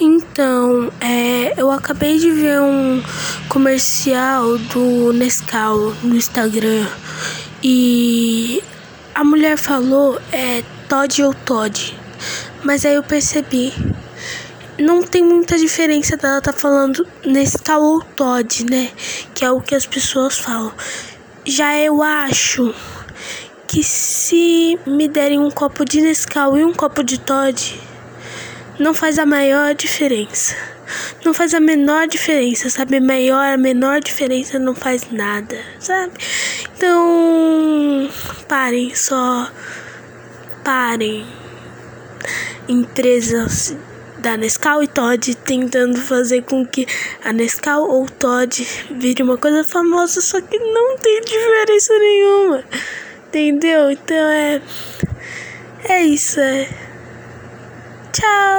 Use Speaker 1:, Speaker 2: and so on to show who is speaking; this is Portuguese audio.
Speaker 1: Então, é, eu acabei de ver um comercial do Nescau no Instagram e a mulher falou é Todd ou Todd, mas aí eu percebi não tem muita diferença dela tá falando Nescau ou Todd, né? Que é o que as pessoas falam. Já eu acho que se me derem um copo de Nescau e um copo de Todd, não faz a maior diferença. Não faz a menor diferença, sabe? Maior, a menor diferença não faz nada, sabe? Então, parem só. Parem. Empresas da Nescau e Todd tentando fazer com que a Nescau ou Todd vire uma coisa famosa, só que não tem diferença nenhuma. Entendeu? Então é. É isso, é. Tchau!